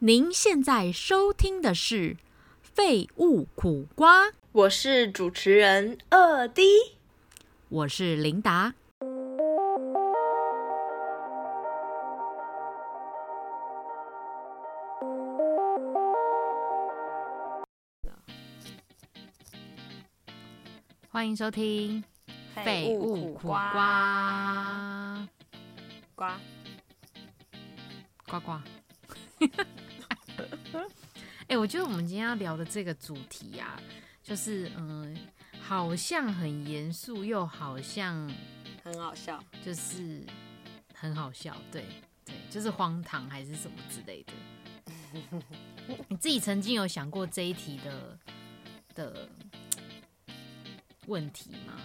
您现在收听的是《废物苦瓜》，我是主持人二 D，我是琳达。欢迎收听《废物苦瓜》，瓜。呱呱。哎、我觉得我们今天要聊的这个主题啊，就是嗯、好像很严肃，又好像很好笑。就是很好笑，对对，就是荒唐还是什么之类的。你自己曾经有想过这一题的的问题吗？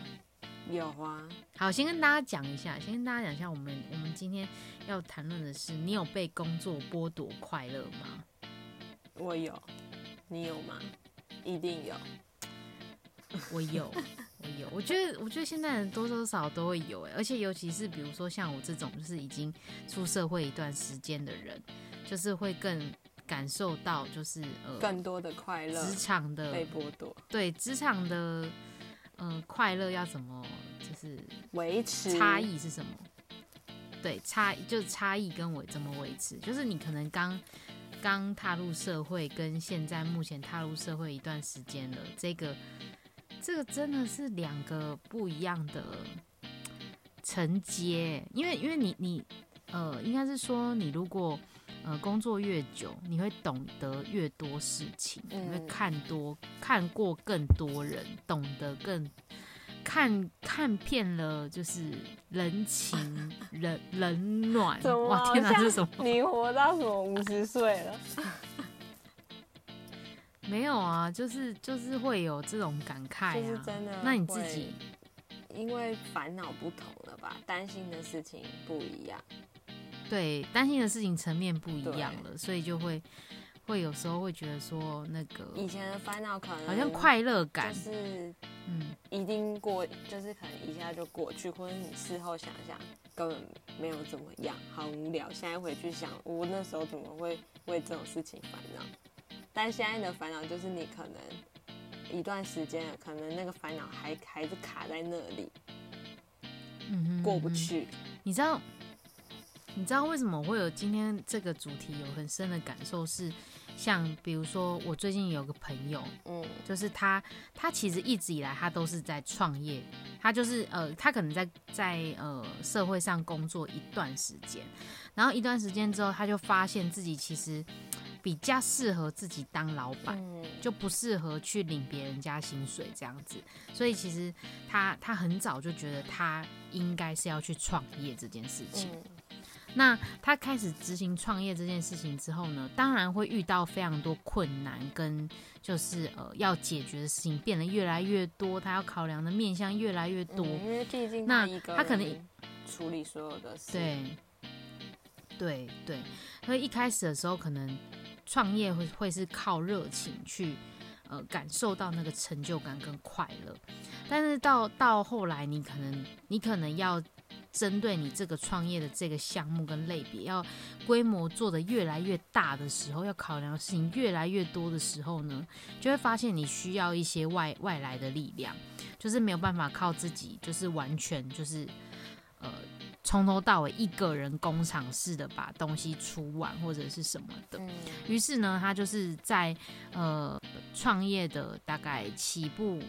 有啊，好，先跟大家讲一下，先跟大家讲一下，我们我们今天要谈论的是，你有被工作剥夺快乐吗？我有，你有吗？一定有。我有，我有。我觉得，我觉得现在人多多少少都会有哎，而且尤其是比如说像我这种就是已经出社会一段时间的人，就是会更感受到就是呃更多的快乐职场的被剥夺，对职场的呃快乐要怎么就是维持差异是什么？对，差就是差异跟我怎么维持，就是你可能刚刚踏入社会，跟现在目前踏入社会一段时间了，这个这个真的是两个不一样的承接，因为因为你你呃，应该是说你如果呃工作越久，你会懂得越多事情，你会嗯看多看过更多人，懂得更。看看遍了，就是人情人冷暖。哇，天哪，这是什么？你活到什么五十岁了？没有啊，就是就是会有这种感慨啊。就是真的那你自己，因为烦恼不同了吧，担心的事情不一样。对担心的事情层面不一样了，所以就会会有时候会觉得说那个以前的烦恼可能好像快乐就感，是嗯，一定过，就是可能一下就过去，或者你事后想想根本没有怎么样，好无聊。现在回去想，我那时候怎么会为这种事情烦恼？但现在的烦恼就是你可能一段时间，可能那个烦恼还还是卡在那里，嗯哼过不。去。你知道，你知道为什么我会有今天这个主题有很深的感受是，像比如说我最近有个朋友，嗯就是他，他其实一直以来他都是在创业，他就是呃，他可能在在呃社会上工作一段时间，然后一段时间之后，他就发现自己其实比较适合自己当老板，嗯，就不适合去领别人家薪水这样子，所以其实他他很早就觉得他应该是要去创业这件事情。嗯那他开始执行创业这件事情之后呢，当然会遇到非常多困难，跟就是呃要解决的事情变得越来越多，他要考量的面向越来越多。嗯因为毕竟那他可能处理所有的事，，对，对对，所以一开始的时候，可能创业会会是靠热情去呃感受到那个成就感跟快乐，但是到到后来，你可能你可能要针对你这个创业的这个项目跟类别，要规模做得越来越大的时候，要考量的事情越来越多的时候呢，就会发现你需要一些外外来的力量，就是没有办法靠自己，就是完全就是呃从头到尾一个人工厂式的把东西出完或者是什么的。嗯于是呢，他就是在呃创业的大概起步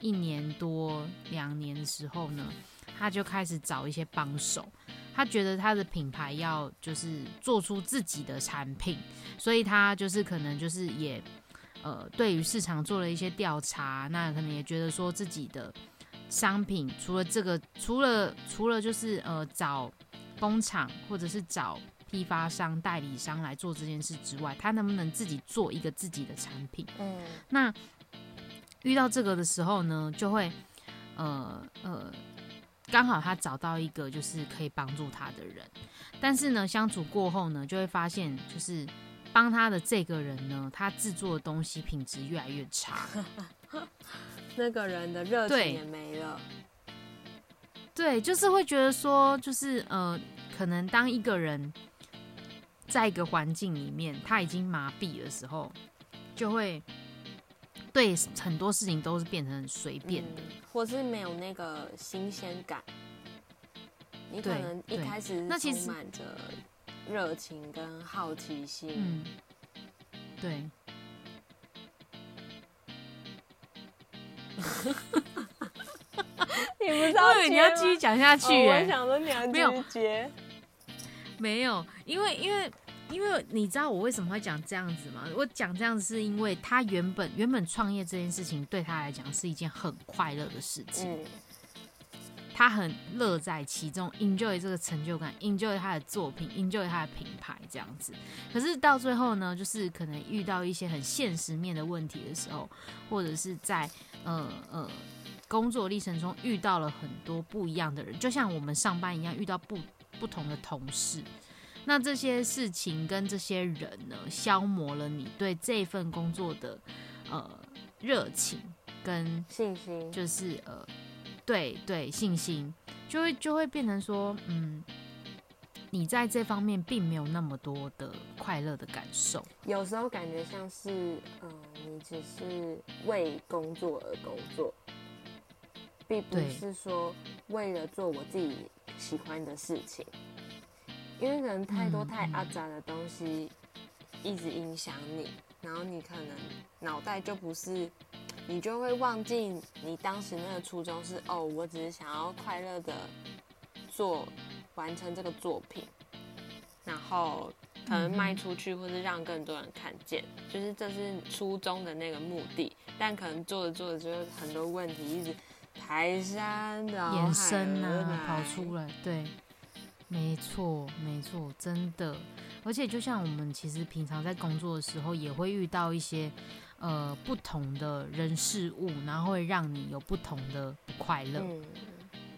一年多两年的时候呢，他就开始找一些帮手。他觉得他的品牌要就是做出自己的产品，所以他就是可能就是也呃对于市场做了一些调查，那可能也觉得说自己的商品除了这个，除了除了就是呃找工厂或者是找批发商、代理商来做这件事之外，他能不能自己做一个自己的产品？嗯那遇到这个的时候呢，就会呃呃，刚好他找到一个就是可以帮助他的人，但是呢，相处过后呢，就会发现就是帮他的这个人呢，他制作的东西品质越来越差。那个人的热情也没了，对，就是会觉得说，就是呃，可能当一个人在一个环境里面，他已经麻痹的时候，就会对很多事情都是变成很随便的。嗯或是没有那个新鲜感。你可能一对开始那其实充满着热情跟好奇心，嗯，对，你不知我道以为你要继续讲下去、我想说你要继没有接，没有，因为因为因为你知道我为什么会讲这样子吗？我讲这样子是因为他原本原本创业这件事情对他来讲是一件很快乐的事情，嗯他很乐在其中，enjoy 这个成就感，enjoy 他的作品，enjoy 他的品牌这样子。可是到最后呢，就是可能遇到一些很现实面的问题的时候，或者是在呃呃工作历程中遇到了很多不一样的人，就像我们上班一样，遇到不不同的同事。那这些事情跟这些人呢，消磨了你对这份工作的呃热情跟信心，就是呃，对对，信心就会就会变成说，嗯，你在这方面并没有那么多的快乐的感受。有时候感觉像是，嗯、你只是为工作而工作，并不是说为了做我自己喜欢的事情，因为可能太多太阿杂的东西一直影响你，然后你可能脑袋就不是，你就会忘记你当时那个初衷是，哦，我只是想要快乐的做完成这个作品，然后可能卖出去，或是让更多人看见，就是这是初衷的那个目的。但可能做着做着，就会很多问题一直排山倒海延伸而啊，跑出来，对，没错，没错，真的。而且就像我们其实平常在工作的时候，也会遇到一些呃不同的人事物，然后会让你有不同的不快乐。嗯，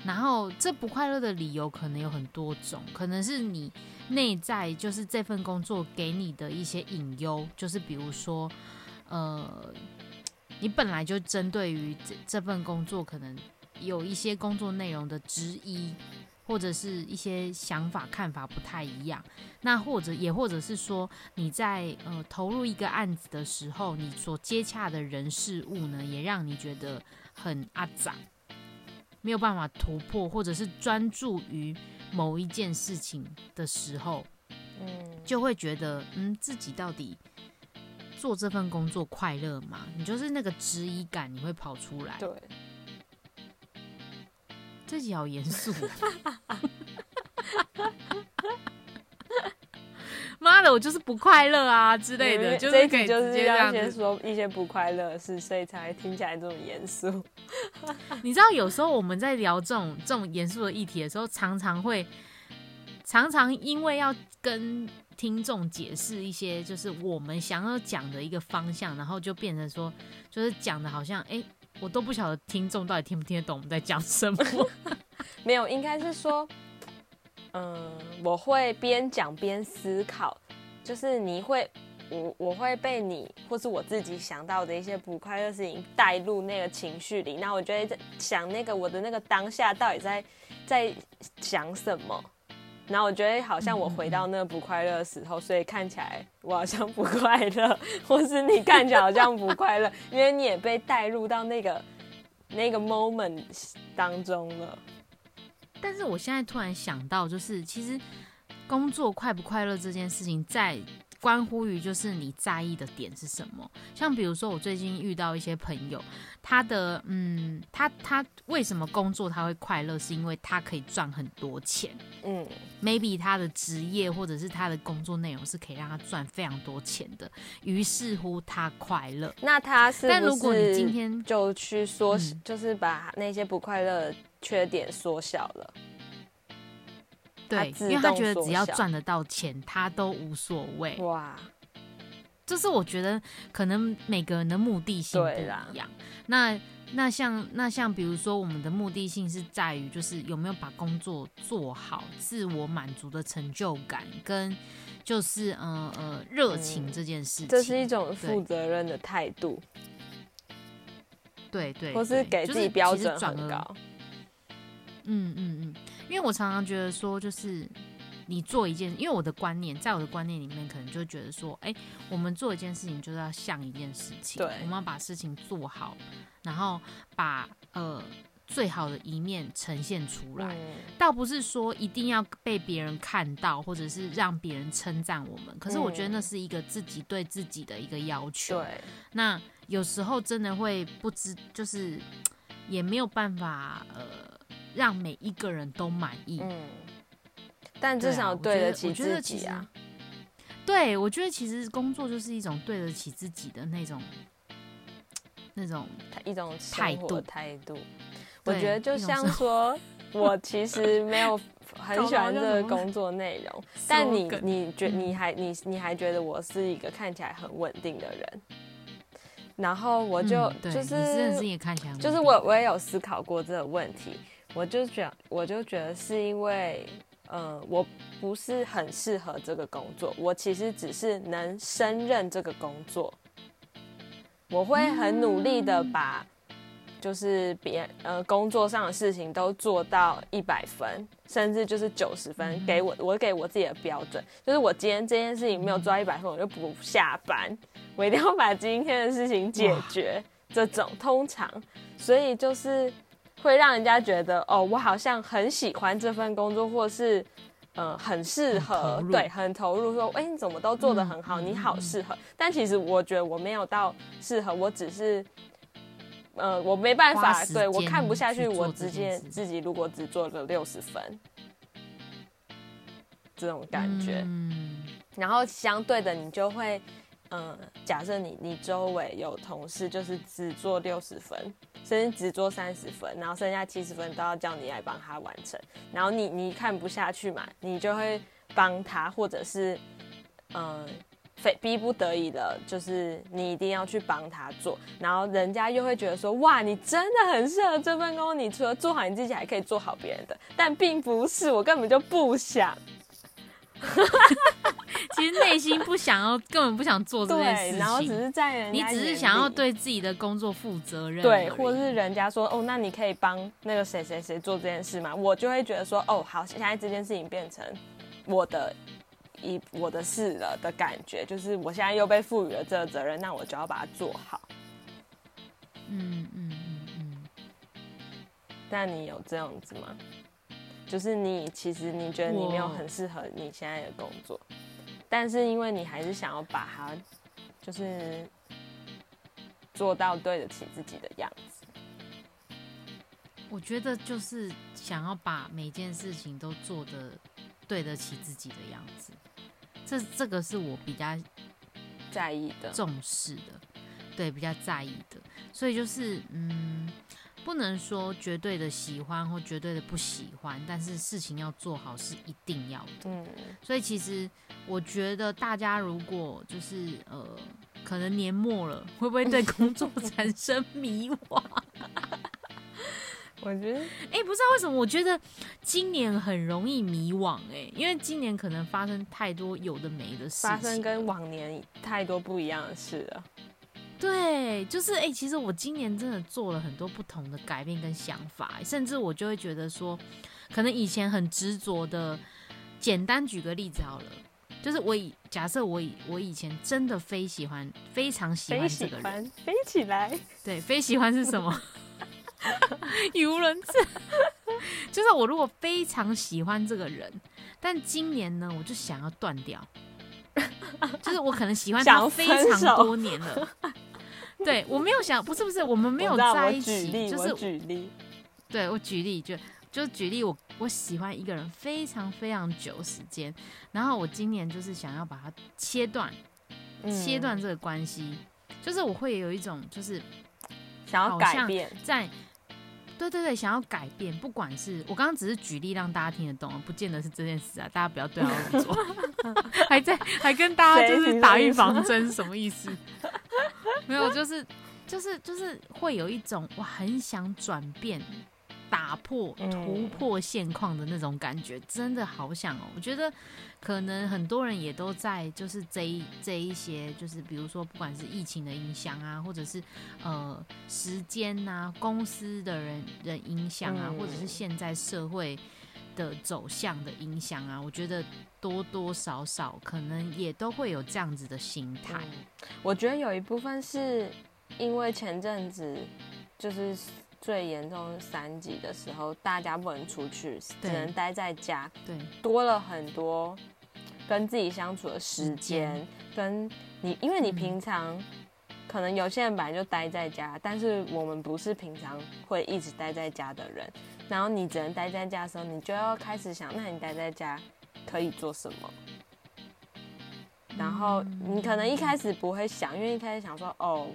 然后这不快乐的理由可能有很多种，可能是你内在就是这份工作给你的一些隐忧，就是比如说，呃，你本来就针对于这这份工作可能有一些工作内容的质疑，或者是一些想法看法不太一样，那或者也或者是说你在呃投入一个案子的时候，你所接洽的人事物呢，也让你觉得很阿杂。没有办法突破，或者是专注于某一件事情的时候，嗯，就会觉得，嗯，自己到底做这份工作快乐吗？你就是那个质疑感，你会跑出来。对，这集好严肃哦。妈的，我就是不快乐啊之类的，就是可以直集就是这样子。先说一些不快乐的事，所以才会听起来这么严肃。你知道，有时候我们在聊这种这种严肃的议题的时候，常常会常常因为要跟听众解释一些就是我们想要讲的一个方向，然后就变成说，就是讲的好像哎、诶我都不晓得听众到底听不听得懂我们在讲什么。没有，应该是说，嗯，我会边讲边思考，就是你会，我我会被你或是我自己想到的一些不快乐事情带入那个情绪里，那我就会在想那个我的那个当下到底在在想什么。然后我觉得好像我回到那个不快乐的时候，所以看起来我好像不快乐，或是你看起来好像不快乐，因为你也被带入到那个 那个 moment 当中了。但是我现在突然想到，就是其实工作快不快乐这件事情，在关乎于就是你在意的点是什么。像比如说，我最近遇到一些朋友，他的嗯，他他为什么工作他会快乐，是因为他可以赚很多钱。嗯，maybe 他的职业或者是他的工作内容是可以让他赚非常多钱的，于是乎他快乐。那他是但如果你今天就去说，嗯就是把那些不快乐的缺点缩小了。对，因为他动觉得只要赚得到钱，他都无所谓。哇，就是我觉得可能每个人的目的性不一样。那那像那像比如说，我们的目的性是在于就是有没有把工作做好，自我满足的成就感跟就是呃呃热情嗯这件事情。这是一种对负责任的态度，对对，或是对给自己标准很高。嗯嗯嗯，因为我常常觉得说，就是你做一件，因为我的观念，在我的观念里面，可能就觉得说，哎、我们做一件事情就是要像一件事情，对我们要把事情做好，然后把呃最好的一面呈现出来。嗯倒不是说一定要被别人看到，或者是让别人称赞我们，可是我觉得那嗯是一个自己对自己的一个要求。对，那有时候真的会不知，就是也没有办法呃让每一个人都满意。嗯，但至少对得起自己啊。对，我觉得其实工作就是一种对得起自己的那种那种一种态度。态度。我对觉得就像说，我其实没有很喜欢这个工作内容，但你你觉嗯。你还你你还觉得我是一个看起来很稳定的人，然后我就、嗯就是你看起来就是我我也有思考过这个问题，我就觉得我就觉得是因为，呃，我不是很适合这个工作，我其实只是能胜任这个工作，我会很努力的嗯把。就是别呃工作上的事情都做到一百分，甚至就是九十分，嗯给我我给我自己的标准，就是我今天这件事情没有做到一百分，我就不下班，我一定要把今天的事情解决。这种通常，所以就是会让人家觉得哦，我好像很喜欢这份工作，或是呃很适合，对，很投入。说，哎、你怎么都做得很好，嗯嗯你好适合。但其实我觉得我没有到适合，我只是。呃，我没办法，对我看不下去，我直接自己如果只做了六十分，这种感觉。嗯然后相对的，你就会，嗯、假设你你周围有同事就是只做六十分，甚至只做三十分，然后剩下七十分都要叫你来帮他完成，然后你你看不下去嘛，你就会帮他，或者是，嗯、非逼不得已的，就是你一定要去帮他做，然后人家又会觉得说，哇，你真的很适合这份工，你除了做好你自己，还可以做好别人的，但并不是，我根本就不想。其实内心不想要，根本不想做这件事对，然后只。是在人你只是想要对自己的工作负责任对，或者是人家说哦，那你可以帮那个谁谁谁做这件事吗？我就会觉得说哦，好，现在这件事情变成我的一我的事了的感觉，就是我现在又被赋予了这个责任，那我就要把它做好。嗯嗯嗯嗯，但你有这样子吗？就是你其实你觉得你没有很适合你现在的工作，但是因为你还是想要把它就是做到对得起自己的样子。我觉得就是想要把每件事情都做的对得起自己的样子，这这个是我比较在意的，重视的，对，比较在意的，所以就是嗯，不能说绝对的喜欢或绝对的不喜欢，但是事情要做好是一定要的。嗯，所以其实我觉得大家如果就是呃，可能年末了，会不会对工作 产生迷惘？我觉得哎、不知道为什么，我觉得今年很容易迷惘哎、因为今年可能发生太多有的没的事情，发生跟往年太多不一样的事了。对，就是哎、其实我今年真的做了很多不同的改变跟想法，甚至我就会觉得说，可能以前很执着的，简单举个例子好了，就是我以假设我以我以前真的非喜欢非常喜欢这个人，飞起来，对，非喜欢是什么？语无伦次。就是我如果非常喜欢这个人，但今年呢，我就想要断掉。就是我可能喜欢他非常多年了。对我没有想，不是不是，我们没有在一起，就是举例，对我举例，就就举例我，我喜欢一个人非常非常久时间，然后我今年就是想要把它切断，切断嗯这个关系，就是我会有一种就是想要改变，在，对对对，想要改变，不管是我刚刚只是举例让大家听得懂，不见得是这件事啊，大家不要对号入座，还在还跟大家就是打预防 针，什么意思？没有，就是就是就是会有一种我很想转变。打破、嗯突破现况的那种感觉，真的好想哦！我觉得可能很多人也都在，就是这一这一些，就是比如说，不管是疫情的影响啊，或者是呃时间呐、公司的人人影响啊，嗯或者是现在社会的走向的影响啊，我觉得多多少少可能也都会有这样子的心态。我觉得有一部分是因为前阵子就是最严重三级的时候，大家不能出去，只能待在家，对，多了很多跟自己相处的时间，跟你，因为你平常。可能有些人本来就待在家，但是我们不是平常会一直待在家的人。然后你只能待在家的时候，你就要开始想，那你待在家可以做什么？然后你可能一开始不会想，因为一开始想说，哦，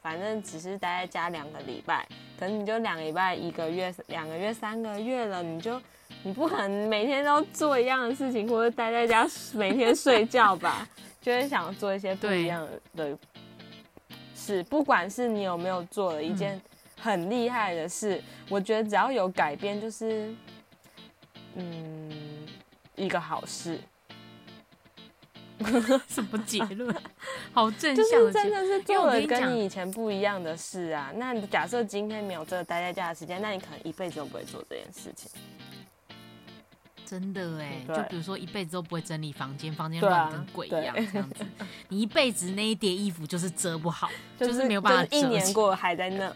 反正只是待在家两个礼拜，可能你就两个礼拜、一个月、两个月、三个月了，你就你不可能每天都做一样的事情，或者待在家每天睡觉吧？就会想做一些不一样的。事，不管是你有没有做了一件很厉害的事，我觉得只要有改变，就是嗯一个好事。什么结论？好正向，就是真的是做了跟你以前不一样的事啊。那假设今天没有这个待在家的时间，那你可能一辈子都不会做这件事情。真的哎，就比如说一辈子都不会整理房间，房间乱跟鬼一样这样子。你一辈子那一叠衣服就是折不好，就是没有办法一年过还在那。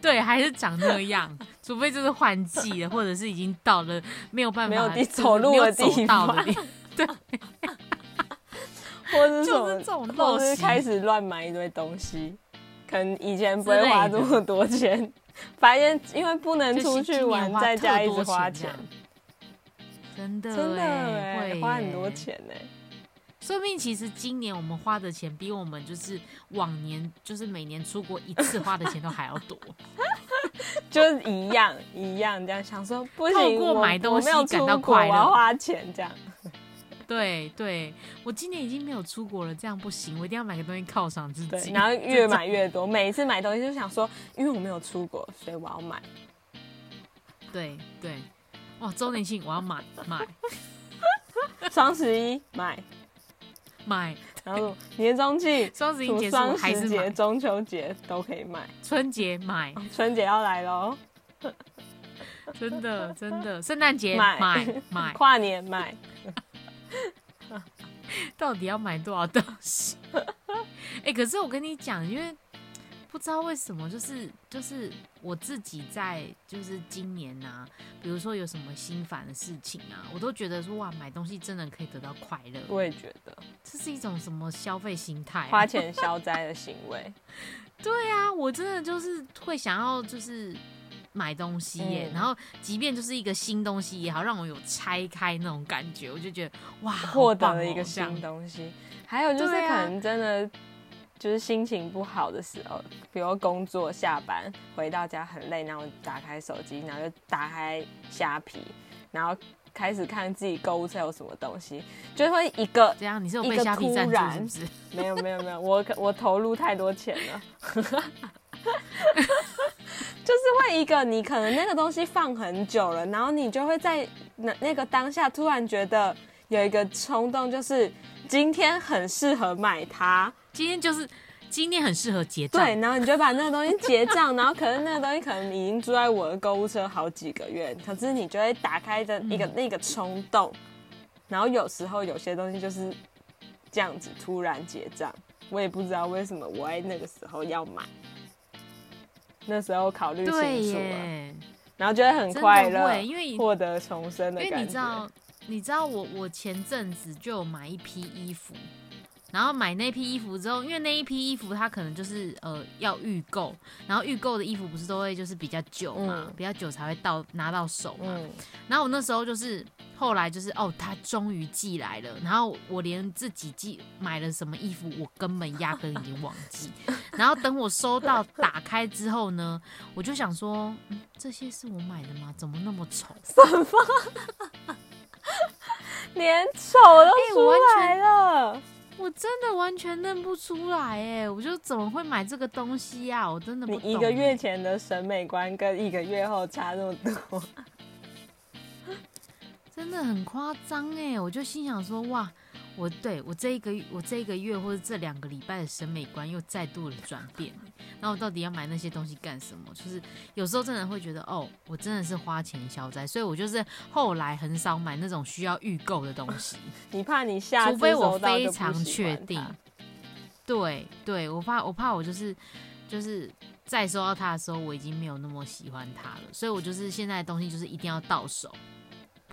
对，还是长那样，除非就是换季了，或者是已经到了没有办法没有走路的地方。对，或者是这种，或者是开始乱买一堆东西，可能以前不会花这么多钱，发现因为不能出去玩，在家一直花钱。真的，真的会花很多钱呢。说不定其实今年我们花的钱比我们就是往年就是每年出国一次花的钱都还要多，就是一样一样这样想说不行，过买东西感到快乐，花钱这样。对对，我今年已经没有出国了，这样不行，我一定要买个东西犒赏自己。然后 越买越多，每一次买东西就想说，因为我没有出国，所以我要买。对对。哇，周年庆我要买买，双十一买买，然后年终庆、双十一结束还是节、中秋节都可以买，春节买，春节要来喽，真的真的，圣诞节买买，跨年买，到底要买多少东西？哎，可是我跟你讲，因为。不知道为什么，就是就是我自己在就是今年呐，比如说有什么心烦的事情啊，我都觉得说哇，买东西真的可以得到快乐。我也觉得这是一种什么消费心态，花钱消灾的行为。对啊，我真的就是会想要就是买东西耶，然后即便就是一个新东西也好，让我有拆开那种感觉，我就觉得哇，获得了一个新东西。还有就是可能真的。就是心情不好的时候，比如工作下班回到家很累，然后打开手机，然后就打开虾皮，然后开始看自己购物车有什么东西，就会一个这样，你是有被虾皮赞助是不是？没有没有没有，我我投入太多钱了，就是会一个你可能那个东西放很久了，然后你就会在那那个当下突然觉得有一个冲动，就是今天很适合买它。今天就是今天很适合结账，对，然后你就把那个东西结账，然后可能那个东西可能已经住在我的购物车好几个月，可是你就会打开的一个那个冲动，然后有时候有些东西就是这样子突然结账，我也不知道为什么我在那个时候要买，那时候考虑清楚了，然后觉得很快乐，因为获得重生的感觉。因为你知道，你知道我我前阵子就有买一批衣服。然后买那批衣服之后，因为那一批衣服它可能就是呃要预购，然后预购的衣服不是都会就是比较久嘛，比较久才会到拿到手嘛。然后我那时候就是后来就是哦，他终于寄来了，然后我连自己寄买了什么衣服，我根本压根已经忘记。然后等我收到打开之后呢，我就想说，嗯，这些是我买的吗？怎么那么丑？什么？连丑都出来了。我真的完全认不出来哎！我就怎么会买这个东西呀？我真的不你一个月前的审美观跟一个月后差那么多，真的很夸张哎！我就心想说哇，我对我这一个我这一个月或者这两个礼拜的审美观又再度的转变，那我到底要买那些东西干什么？就是有时候真的会觉得，哦，我真的是花钱消灾，所以我就是后来很少买那种需要预购的东西。你怕你下除非我非常确定。对对，我怕我怕我就是就是再收到它的时候，我已经没有那么喜欢它了，所以我就是现在的东西就是一定要到手。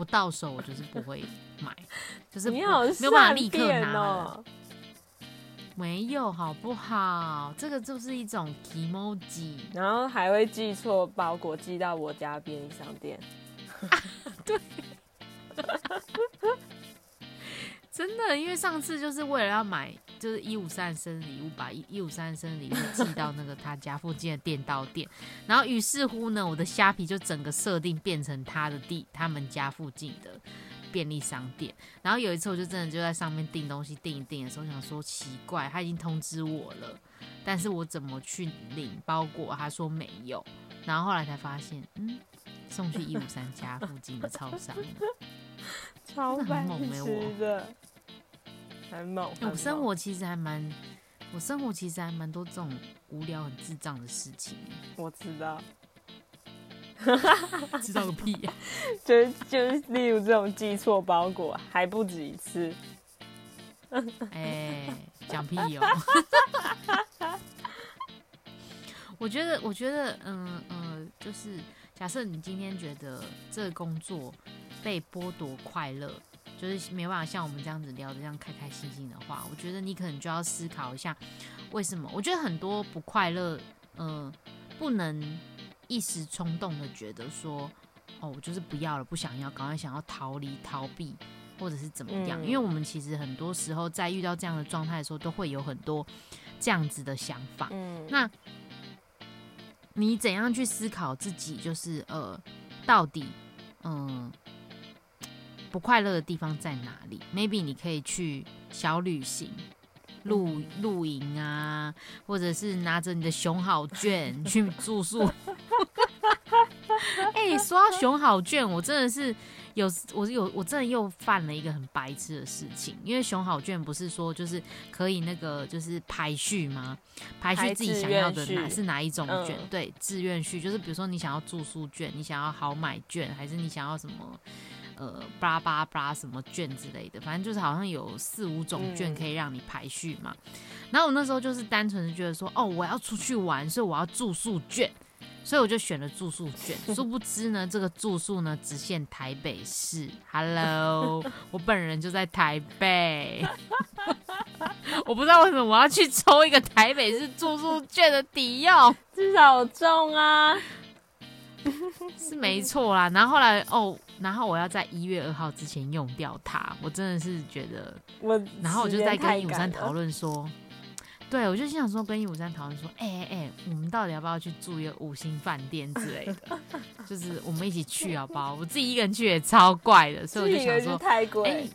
不到手，我就是不会买，就是没有没有办法立刻拿。没有，好不好？这个就是一种 emoji，然后还会寄错包裹，寄到我家便利商店。对。真的，因为上次就是为了要买，就是一五三生日礼物，把一一五三生日礼物寄到那个他家附近的电刀店，然后于是乎呢，我的虾皮就整个设定变成他的地，他们家附近的便利商店。然后有一次我就真的就在上面订东西，订一订的时候想说奇怪，他已经通知我了，但是我怎么去领包裹？他说没有，然后后来才发现，嗯，送去一五三家附近的超商。超白痴的，很猛。我生活其实还蛮，我生活其实还蛮多这种无聊、很智障的事情。我知道，知道个屁呀！就是就是，例如这种寄错包裹，还不止一次。哎，讲屁哦！我觉得，我觉得，嗯嗯，就是假设你今天觉得这个工作。被剥夺快乐，就是没办法像我们这样子聊的这样开开心心的话，我觉得你可能就要思考一下，为什么？我觉得很多不快乐，嗯，不能一时冲动的觉得说，哦，我就是不要了，不想要，赶快想要逃离、逃避，或者是怎么样？因为我们其实很多时候在遇到这样的状态的时候，都会有很多这样子的想法。嗯，那你怎样去思考自己？就是呃，到底，嗯。不快乐的地方在哪里？Maybe 你可以去小旅行、露露营啊，或者是拿着你的熊好券去住宿。哎，说到熊好券，我真的是有，我有，我真的又犯了一个很白痴的事情。因为熊好券不是说就是可以那个就是排序吗？排序自己想要的哪是哪一种券？对，志愿序就是比如说你想要住宿券，你想要好买券，还是你想要什么？呃，巴拉巴拉巴拉什么卷之类的，反正就是好像有四五种卷可以让你排序嘛。然后我那时候就是单纯的觉得说，哦，我要出去玩，所以我要住宿卷，所以我就选了住宿卷。殊不知呢，这个住宿呢只限台北市。Hello，我本人就在台北，我不知道为什么我要去抽一个台北市住宿券的抵用，至少中啊，是没错啦。然后后来哦。然后我要在一月二号之前用掉它，我真的是觉得我，然后我就在跟一五三讨论说，对我就心想说跟一五三讨论说，哎哎哎，我们到底要不要去住一个五星饭店之类的？就是我们一起去好不好？我自己一个人去也超怪的，所以我就想说太贵，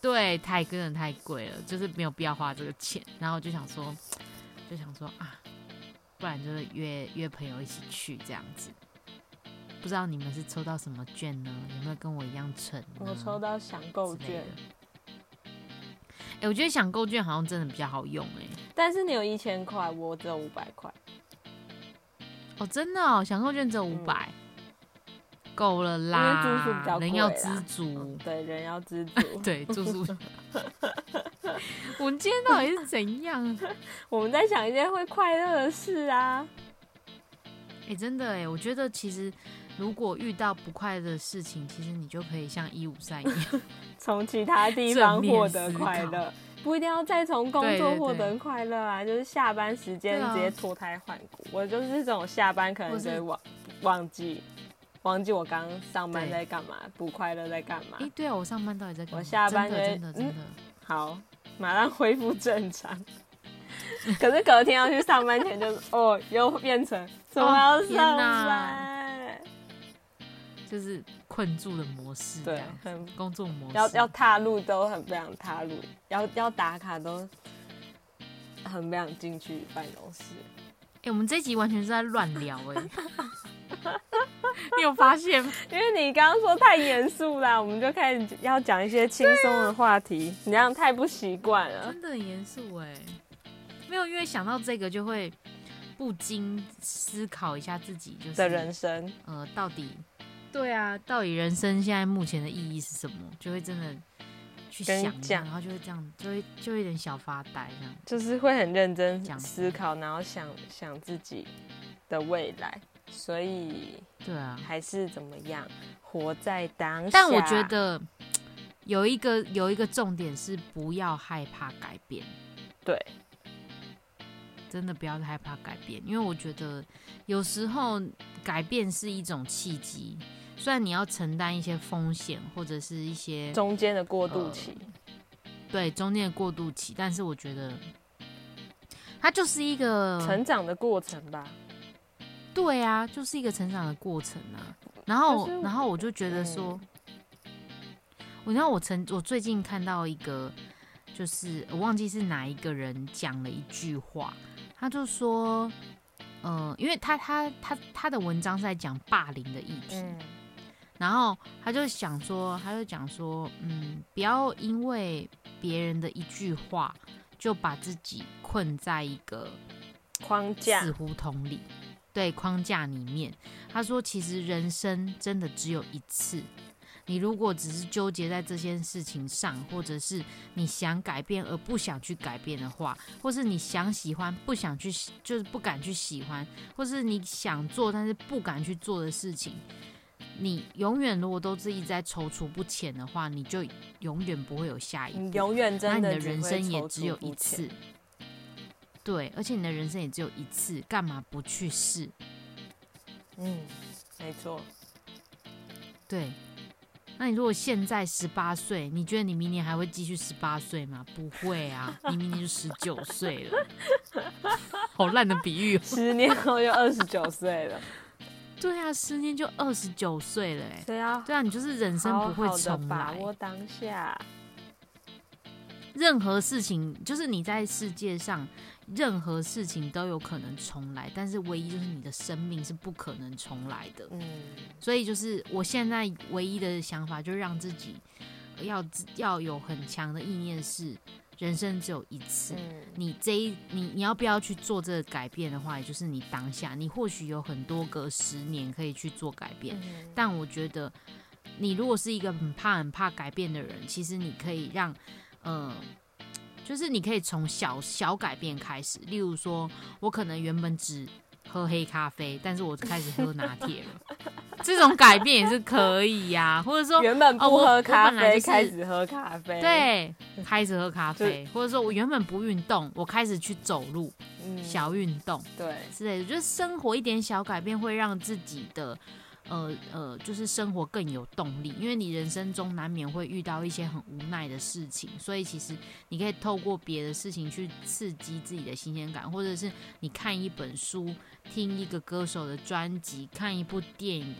对，太真的太贵了，就是没有必要花这个钱。然后我就想说，就想说啊，不然就是约约朋友一起去这样子。不知道你们是抽到什么券呢？有没有跟我一样蠢？我抽到想购券。哎，我觉得想购券好像真的比较好用哎。但是你有一千块，我只有五百块。哦，真的哦，想购券只有五百，够了啦。住宿比较人要知足。对，人要知足。对，住宿。我们今天到底是怎样？我们在想一件会快乐的事啊。哎，真的哎，我觉得其实。如果遇到不快乐的事情，其实你就可以像一五三一样，从其他地方获得快乐，不一定要再从工作获得快乐啊。就是下班时间直接脱胎换骨。我就是这种下班可能就会忘忘记忘记我刚上班在干嘛，不快乐在干嘛。哎，对啊，我上班到底在干嘛？我下班真的真的好，马上恢复正常。可是隔天要去上班前，就 哦，又变成怎么要上班？就是困住的模式，对，很工作模式，要要踏入都很不想踏入，要要打卡都很不想进去办公室。哎，我们这集完全是在乱聊哎。你有发现吗？因为你刚刚说太严肃啦，我们就开始要讲一些轻松的话题，你这样太不习惯了。真的很严肃哎，没有，因为想到这个就会不禁思考一下自己就是的人生，呃，到底对啊，到底人生现在目前的意义是什么？就会真的去想然后就会这样，就会就会有点小发呆这样。就是会很认真讲思考，然后想想自己的未来，所以对啊，还是怎么样，活在当下。但我觉得有一个有一个重点是不要害怕改变，对，真的不要害怕改变，因为我觉得有时候改变是一种契机，虽然你要承担一些风险或者是一些中间的过渡呃期，对中间的过渡期，但是我觉得它就是一个成长的过程吧。对啊，就是一个成长的过程啊。然后然后我就觉得说，我知道我曾我最近看到一个，就是我忘记是哪一个人讲了一句话，他就说，呃，因为他他他他的文章是在讲霸凌的议题，嗯，然后他就想说，他就讲说，嗯，不要因为别人的一句话就把自己困在一个框架死胡同里，对框架里面。他说，其实人生真的只有一次。你如果只是纠结在这件事情上，或者是你想改变而不想去改变的话，或是你想喜欢不想去，就是不敢去喜欢，或是你想做但是不敢去做的事情，你永远如果都是一直在踌躇不前的话，你就永远不会有下一步。你永远真的那你的人生也只有一次，对，而且你的人生也只有一次，干嘛不去试？嗯，没错，对，那你如果现在十八岁，你觉得你明年还会继续十八岁吗？不会啊，你明年就十九岁了。好烂的比喻、哦。十年后就二十九岁了，对啊，十年就二十九岁了，哎，所以要对啊，你就是人生不会好好的重来。把握当下。任何事情，就是你在世界上，任何事情都有可能重来，但是唯一就是你的生命是不可能重来的。嗯，所以就是我现在唯一的想法，就是让自己要要有很强的意念是，人生只有一次。嗯，你这一你你要不要去做这个改变的话，也就是你当下，你或许有很多个十年可以去做改变，嗯。但我觉得你如果是一个很怕很怕改变的人，其实你可以让，呃，就是你可以从小小改变开始，例如说，我可能原本只喝黑咖啡，但是我开始喝拿铁了，这种改变也是可以呀、或者说。原本不喝咖啡，哦就是开始喝咖啡，，对，开始喝咖啡，或者说我原本不运动，我开始去走路，嗯，小运动对，之类的。我觉得生活一点小改变会让自己的呃呃，就是生活更有动力，因为你人生中难免会遇到一些很无奈的事情，所以其实你可以透过别的事情去刺激自己的新鲜感，或者是你看一本书、听一个歌手的专辑、看一部电影，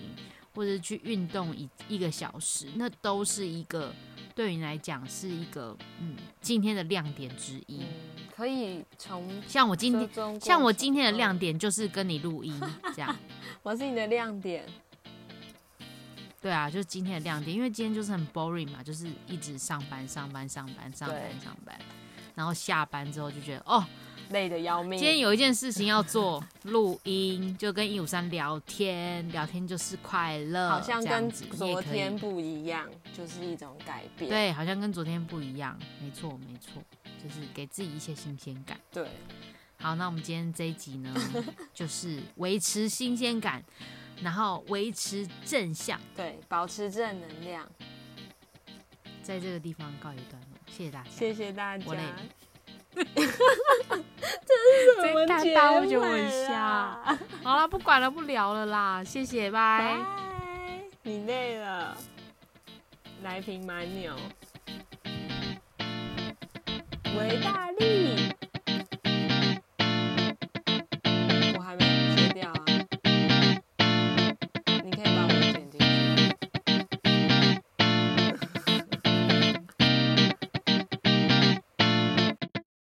或者去运动一一个小时，那都是一个对你来讲是一个嗯今天的亮点之一。嗯，可以从像我今天像我今天的亮嗯点就是跟你录音这样。我是你的亮点，对啊，就是今天的亮点，因为今天就是很 boring 嘛，就是一直上班、上班、上班、上班、上班，然后下班之后就觉得哦，累的要命。今天有一件事情要做，录音，就跟一五三聊天，聊天就是快乐，好像跟昨天不一样，就是一种改变。对，好像跟昨天不一样，没错没错，就是给自己一些新鲜感。对，好，那我们今天这一集呢，就是维持新鲜感，然后维持正向，对，保持正能量。在这个地方告一段落，谢谢大家。谢谢大家我累家了。这是 这大结大我就很尾笑好了，不管了，不聊了啦，谢谢，拜。拜，你累了，来瓶蛮牛，维大利。